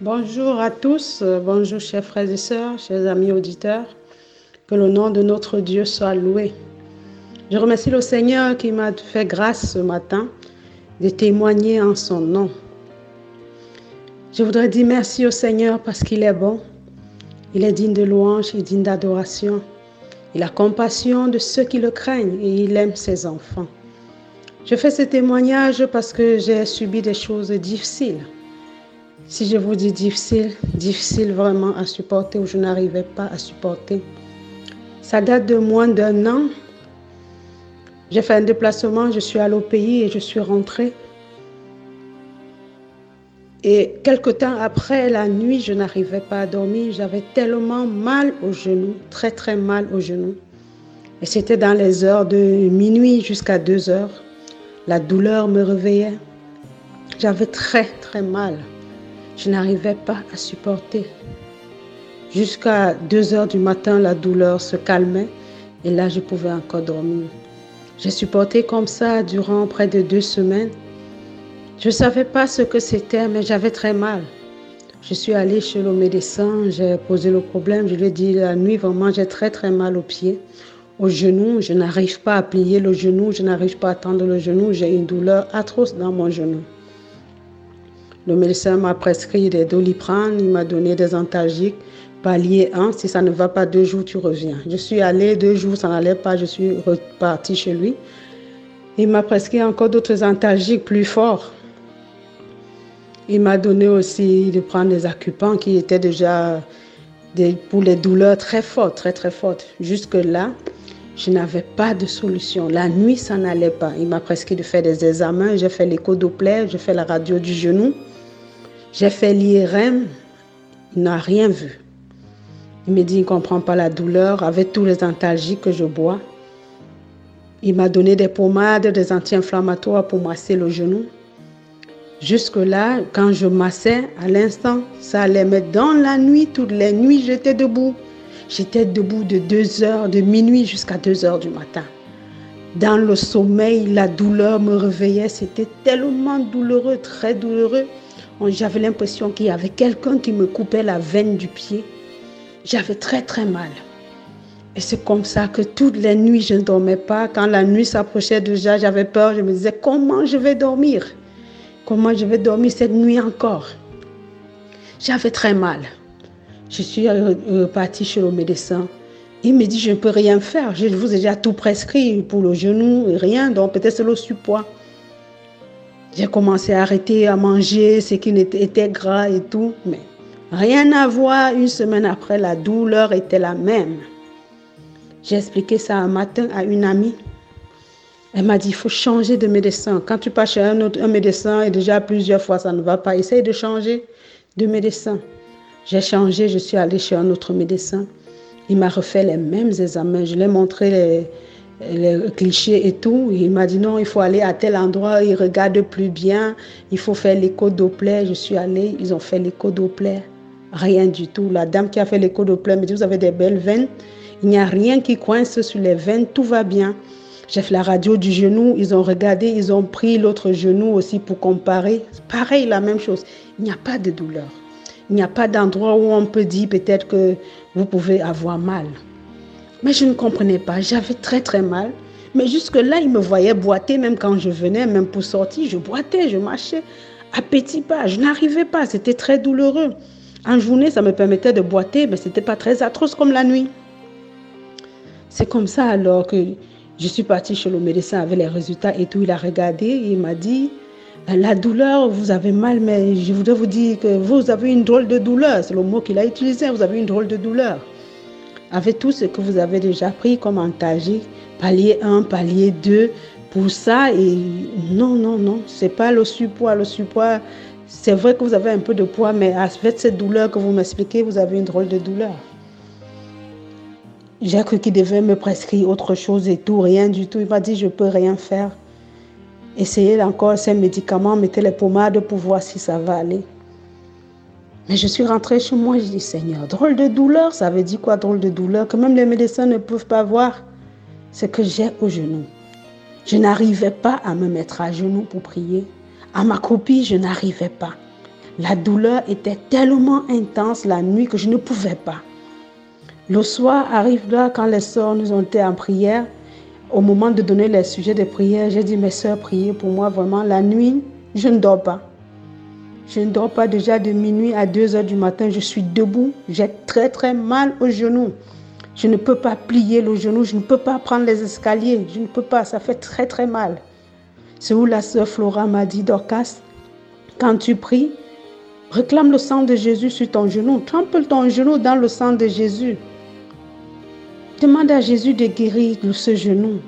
Bonjour à tous, bonjour chers frères et sœurs, chers amis auditeurs. Que le nom de notre Dieu soit loué. Je remercie le Seigneur qui m'a fait grâce ce matin de témoigner en son nom. Je voudrais dire merci au Seigneur parce qu'il est bon. Il est digne de louange et digne d'adoration. Il a compassion de ceux qui le craignent et il aime ses enfants. Je fais ce témoignage parce que j'ai subi des choses difficiles. Si je vous dis difficile, difficile vraiment à supporter ou je n'arrivais pas à supporter. Ça date de moins d'un an. J'ai fait un déplacement, je suis allée au pays et je suis rentrée. Et quelque temps après, la nuit, je n'arrivais pas à dormir. J'avais tellement mal aux genoux, très très mal aux genoux. Et c'était dans les heures de minuit jusqu'à 2 heures. La douleur me réveillait. J'avais très très mal. Je n'arrivais pas à supporter. Jusqu'à 2 heures du matin, la douleur se calmait et là, je pouvais encore dormir. J'ai supporté comme ça durant près de deux semaines. Je ne savais pas ce que c'était, mais j'avais très mal. Je suis allée chez le médecin, j'ai posé le problème, je lui ai dit la nuit, vraiment, j'ai très très mal aux pieds, aux genoux, je n'arrive pas à plier le genou, je n'arrive pas à tendre le genou, j'ai une douleur atroce dans mon genou. Le médecin m'a prescrit des doliprane, il m'a donné des antalgiques, palier 1, si ça ne va pas deux jours, tu reviens. Je suis allée deux jours, ça n'allait pas, je suis repartie chez lui. Il m'a prescrit encore d'autres antalgiques plus forts. Il m'a donné aussi de prendre des occupants qui étaient déjà pour les douleurs très fortes, très très fortes. Jusque-là, je n'avais pas de solution. La nuit, ça n'allait pas. Il m'a prescrit de faire des examens. J'ai fait l'écho Doppler, j'ai fait la radio du genou. J'ai fait l'IRM. Il n'a rien vu. Il me dit, il ne comprend pas la douleur avec tous les antalgiques que je bois. Il m'a donné des pommades, des anti-inflammatoires pour masser le genou. Jusque-là, quand je massais, à l'instant, ça allait. Mais dans la nuit, toutes les nuits, j'étais debout. J'étais debout de 2 heures, de minuit jusqu'à 2 heures du matin. Dans le sommeil, la douleur me réveillait. C'était tellement douloureux, très douloureux. J'avais l'impression qu'il y avait quelqu'un qui me coupait la veine du pied. J'avais très très mal. Et c'est comme ça que toutes les nuits, je ne dormais pas. Quand la nuit s'approchait déjà, j'avais peur. Je me disais, comment je vais dormir? Comment je vais dormir cette nuit encore? J'avais très mal. Je suis repartie chez le médecin. Il me dit, je ne peux rien faire. Je vous ai déjà tout prescrit pour le genou, rien. Donc peut-être c'est le surpoids. J'ai commencé à arrêter à manger ce qui était gras et tout. Mais rien à voir. Une semaine après, la douleur était la même. J'ai expliqué ça un matin à une amie. Elle m'a dit, il faut changer de médecin. Quand tu pars chez un, autre, médecin et déjà plusieurs fois ça ne va pas, essaye de changer de médecin. J'ai changé, je suis allée chez un autre médecin. Il m'a refait les mêmes examens. Je lui ai montré les, les clichés et tout. Il m'a dit non, il faut aller à tel endroit, il regarde plus bien, il faut faire l'écho Doppler. Je suis allée, ils ont fait l'écho Doppler. Rien du tout. La dame qui a fait l'écho Doppler me dit, vous avez des belles veines. Il n'y a rien qui coince sur les veines, tout va bien. J'ai fait la radio du genou, ils ont regardé, ils ont pris l'autre genou aussi pour comparer. Pareil, la même chose. Il n'y a pas de douleur. Il n'y a pas d'endroit où on peut dire peut-être que vous pouvez avoir mal. Mais je ne comprenais pas. J'avais très très mal. Mais jusque-là, ils me voyaient boiter, même quand je venais, même pour sortir, je boitais, je marchais à petits pas. Je n'arrivais pas. C'était très douloureux. En journée, ça me permettait de boiter, mais ce n'était pas très atroce comme la nuit. C'est comme ça alors que je suis partie chez le médecin avec les résultats et tout. Il a regardé, il m'a dit, la douleur, vous avez mal, mais je voudrais vous dire que vous avez une drôle de douleur. C'est le mot qu'il a utilisé, vous avez une drôle de douleur. Avec tout ce que vous avez déjà pris comme antalgique, palier 1, palier 2, pour ça, et non, non, non, c'est pas le surpoids. Le surpoids, c'est vrai que vous avez un peu de poids, mais avec cette douleur que vous m'expliquez, vous avez une drôle de douleur. J'ai cru qu'il devait me prescrire autre chose et tout, rien du tout. Il m'a dit, je ne peux rien faire. Essayez encore ces médicaments, mettez les pommades pour voir si ça va aller. Mais je suis rentrée chez moi, je dis, Seigneur, drôle de douleur, ça veut dire quoi drôle de douleur Que même les médecins ne peuvent pas voir ce que j'ai au genou. Je n'arrivais pas à me mettre à genoux pour prier. À ma copie, je n'arrivais pas. La douleur était tellement intense la nuit que je ne pouvais pas. Le soir arrive là quand les sœurs nous ont été en prière. Au moment de donner les sujets de prière, j'ai dit mes sœurs, priez pour moi vraiment. La nuit, je ne dors pas. Je ne dors pas déjà de minuit à 2 heures du matin. Je suis debout. J'ai très très mal au genou. Je ne peux pas plier le genou. Je ne peux pas prendre les escaliers. Je ne peux pas. Ça fait très très mal. C'est où la sœur Flora m'a dit, Dorcas, quand tu pries, réclame le sang de Jésus sur ton genou. Trempe ton genou dans le sang de Jésus. Demande à Jésus de guérir ce genou.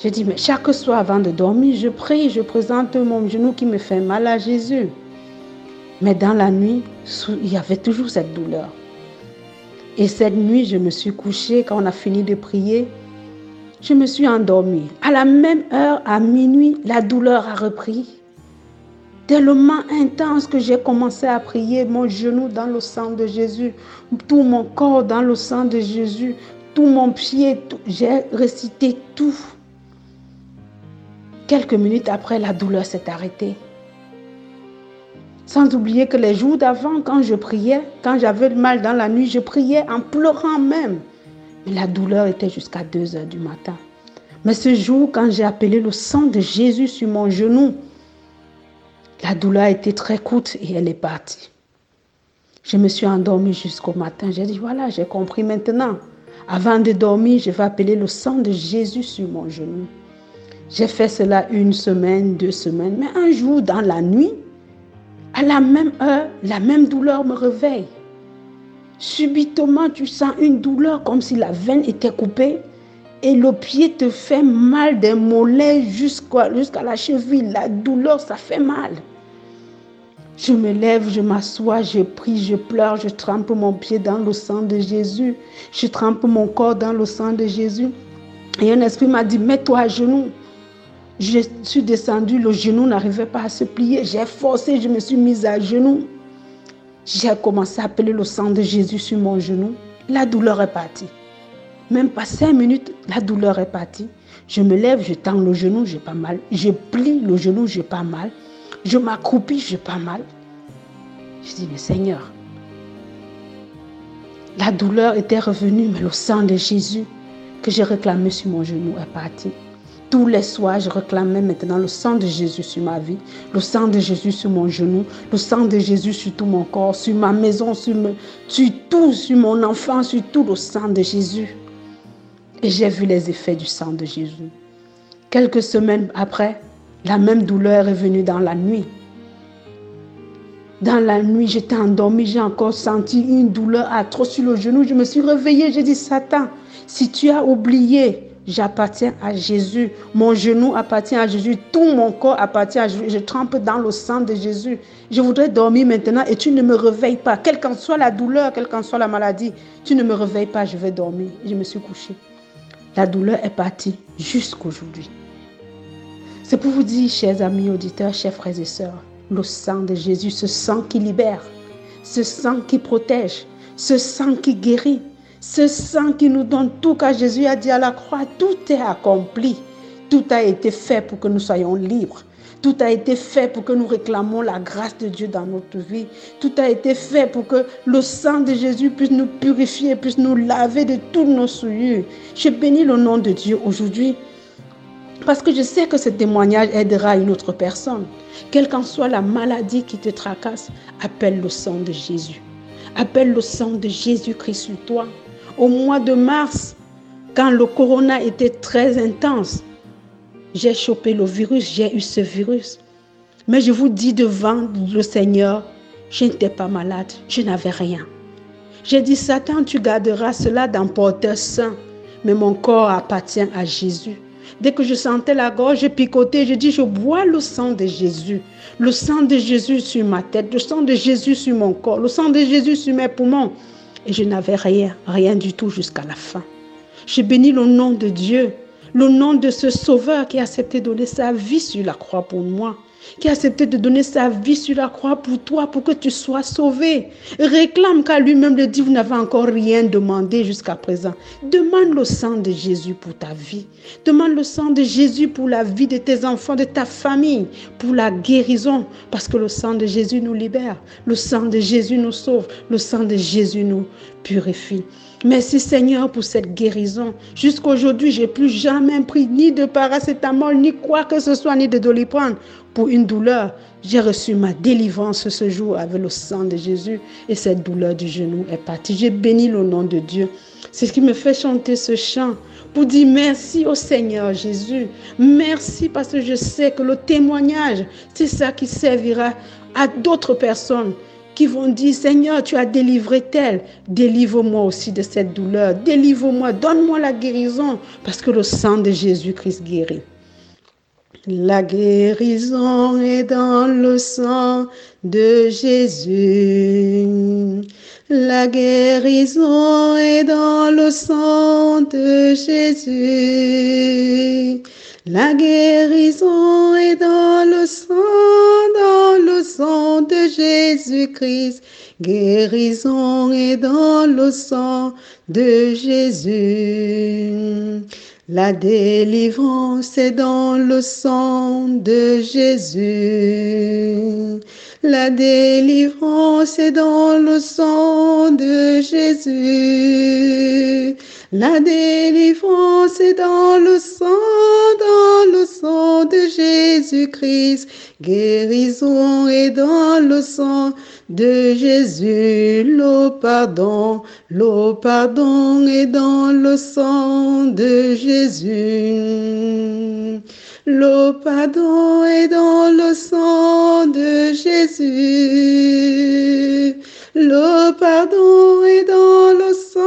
J'ai dit, mais chaque soir avant de dormir, je prie, je présente mon genou qui me fait mal à Jésus. Mais dans la nuit, il y avait toujours cette douleur. Et cette nuit, je me suis couchée quand on a fini de prier. Je me suis endormie. À la même heure, à minuit, la douleur a repris. Tellement intense que j'ai commencé à prier, mon genou dans le sang de Jésus, tout mon corps dans le sang de Jésus, tout mon pied, j'ai récité tout. Quelques minutes après, la douleur s'est arrêtée. Sans oublier que les jours d'avant, quand je priais, quand j'avais mal dans la nuit, je priais en pleurant même. Mais la douleur était jusqu'à 2 heures du matin. Mais ce jour, quand j'ai appelé le sang de Jésus sur mon genou, la douleur a été très courte et elle est partie. Je me suis endormie jusqu'au matin. J'ai dit, voilà, j'ai compris maintenant. Avant de dormir, je vais appeler le sang de Jésus sur mon genou. J'ai fait cela une semaine, deux semaines, mais un jour dans la nuit, à la même heure, la même douleur me réveille. Subitement, tu sens une douleur comme si la veine était coupée et le pied te fait mal des mollets jusqu'à la cheville. La douleur, ça fait mal. Je me lève, je m'assois, je prie, je pleure, je trempe mon pied dans le sang de Jésus. Je trempe mon corps dans le sang de Jésus. Et un esprit m'a dit, mets-toi à genoux. Je suis descendue, le genou n'arrivait pas à se plier. J'ai forcé, je me suis mise à genoux. J'ai commencé à appeler le sang de Jésus sur mon genou. La douleur est partie. Même pas cinq minutes, la douleur est partie. Je me lève, je tends le genou, j'ai pas mal. Je plie le genou, j'ai pas mal. Je m'accroupis, j'ai pas mal. Je dis, mais Seigneur, la douleur était revenue, mais le sang de Jésus que j'ai réclamé sur mon genou est parti. Tous les soirs, je réclamais maintenant le sang de Jésus sur ma vie, le sang de Jésus sur mon genou, le sang de Jésus sur tout mon corps, sur ma maison, sur, sur tout, sur mon enfant, sur tout le sang de Jésus. Et j'ai vu les effets du sang de Jésus. Quelques semaines après, la même douleur est venue dans la nuit. Dans la nuit, j'étais endormie, j'ai encore senti une douleur atroce sur le genou. Je me suis réveillée, j'ai dit, Satan, si tu as oublié, j'appartiens à Jésus. Mon genou appartient à Jésus. Tout mon corps appartient à Jésus. Je trempe dans le sang de Jésus. Je voudrais dormir maintenant et tu ne me réveilles pas. Quelle qu'en soit la douleur, quelle qu'en soit la maladie, tu ne me réveilles pas, je vais dormir. Je me suis couchée. La douleur est partie jusqu'aujourd'hui. C'est pour vous dire, chers amis auditeurs, chers frères et sœurs, le sang de Jésus, ce sang qui libère, ce sang qui protège, ce sang qui guérit, ce sang qui nous donne tout, car Jésus a dit à la croix, tout est accompli, tout a été fait pour que nous soyons libres. Tout a été fait pour que nous réclamons la grâce de Dieu dans notre vie. Tout a été fait pour que le sang de Jésus puisse nous purifier, puisse nous laver de toutes nos souillures. Je bénis le nom de Dieu aujourd'hui parce que je sais que ce témoignage aidera une autre personne. Quelle qu'en soit la maladie qui te tracasse, appelle le sang de Jésus. Appelle le sang de Jésus-Christ sur toi. Au mois de mars, quand le corona était très intense, j'ai chopé le virus, j'ai eu ce virus. Mais je vous dis devant le Seigneur, je n'étais pas malade, je n'avais rien. J'ai dit, Satan, tu garderas cela dans porteur saint, mais mon corps appartient à Jésus. Dès que je sentais la gorge picoter, je dis, je bois le sang de Jésus. Le sang de Jésus sur ma tête, le sang de Jésus sur mon corps, le sang de Jésus sur mes poumons. Et je n'avais rien, rien du tout jusqu'à la fin. Je bénis le nom de Dieu, le nom de ce Sauveur qui a accepté de donner sa vie sur la croix pour moi. Qui a accepté de donner sa vie sur la croix pour toi, pour que tu sois sauvé. Réclame qu'à lui-même le dit, vous n'avez encore rien demandé jusqu'à présent. Demande le sang de Jésus pour ta vie. Demande le sang de Jésus pour la vie de tes enfants, de ta famille, pour la guérison, parce que le sang de Jésus nous libère. Le sang de Jésus nous sauve. Le sang de Jésus nous purifie. Merci Seigneur pour cette guérison. Jusqu'aujourd'hui, j'ai plus jamais pris ni de paracétamol, ni quoi que ce soit, ni de doliprane pour une douleur. J'ai reçu ma délivrance ce jour avec le sang de Jésus et cette douleur du genou est partie. J'ai béni le nom de Dieu. C'est ce qui me fait chanter ce chant pour dire merci au Seigneur Jésus. Merci parce que je sais que le témoignage, c'est ça qui servira à d'autres personnes qui vont dire, Seigneur, tu as délivré tel, délivre-moi aussi de cette douleur, délivre-moi, donne-moi la guérison, parce que le sang de Jésus-Christ guérit. La guérison est dans le sang de Jésus. La guérison est dans le sang de Jésus. La guérison est dans le sang, dans le sang de Jésus-Christ. Guérison est dans le sang de Jésus. La délivrance est dans le sang de Jésus. La délivrance est dans le sang de Jésus. La délivrance est dans le sang, dans le sang de Jésus-Christ. Guérison est dans le sang de Jésus. Le pardon, le pardon est dans le sang de Jésus. Le pardon est dans le sang de Jésus. Le pardon est dans le sang,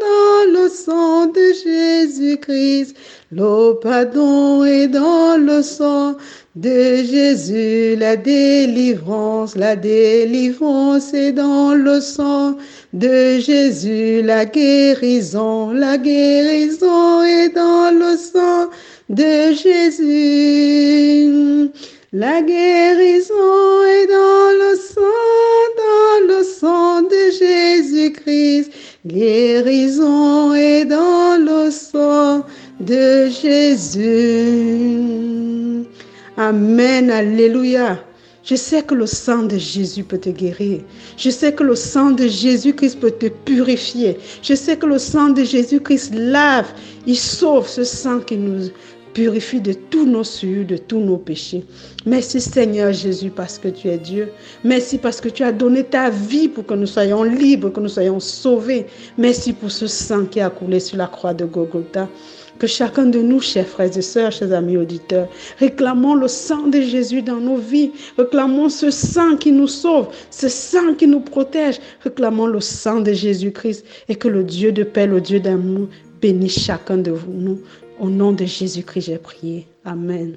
dans le sang de Jésus-Christ. Le pardon est dans le sang de Jésus. La délivrance, la délivrance est dans le sang de Jésus. La guérison, la guérison est dans le sang de Jésus. La guérison est dans le sang, dans le sang de Jésus-Christ. Guérison est dans le sang de Jésus. Amen, alléluia. Je sais que le sang de Jésus peut te guérir. Je sais que le sang de Jésus-Christ peut te purifier. Je sais que le sang de Jésus-Christ lave, il sauve ce sang qui nous purifie de tous nos souillures, de tous nos péchés. Merci Seigneur Jésus parce que tu es Dieu. Merci parce que tu as donné ta vie pour que nous soyons libres, que nous soyons sauvés. Merci pour ce sang qui a coulé sur la croix de Golgotha. Que chacun de nous, chers frères et sœurs, chers amis auditeurs, réclamons le sang de Jésus dans nos vies. Réclamons ce sang qui nous sauve, ce sang qui nous protège. Réclamons le sang de Jésus-Christ et que le Dieu de paix, le Dieu d'amour, bénisse chacun de vous, nous au nom de Jésus-Christ, j'ai prié. Amen.